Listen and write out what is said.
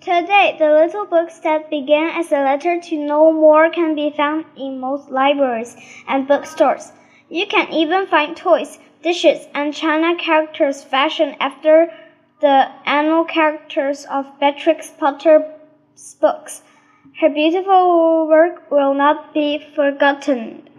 Today, the little books that began as a letter to Noel Moore can be found in most libraries and bookstores. You can even find toys, dishes, and china characters fashioned after the animal characters of Beatrix Potter's books. Her beautiful work will not be forgotten.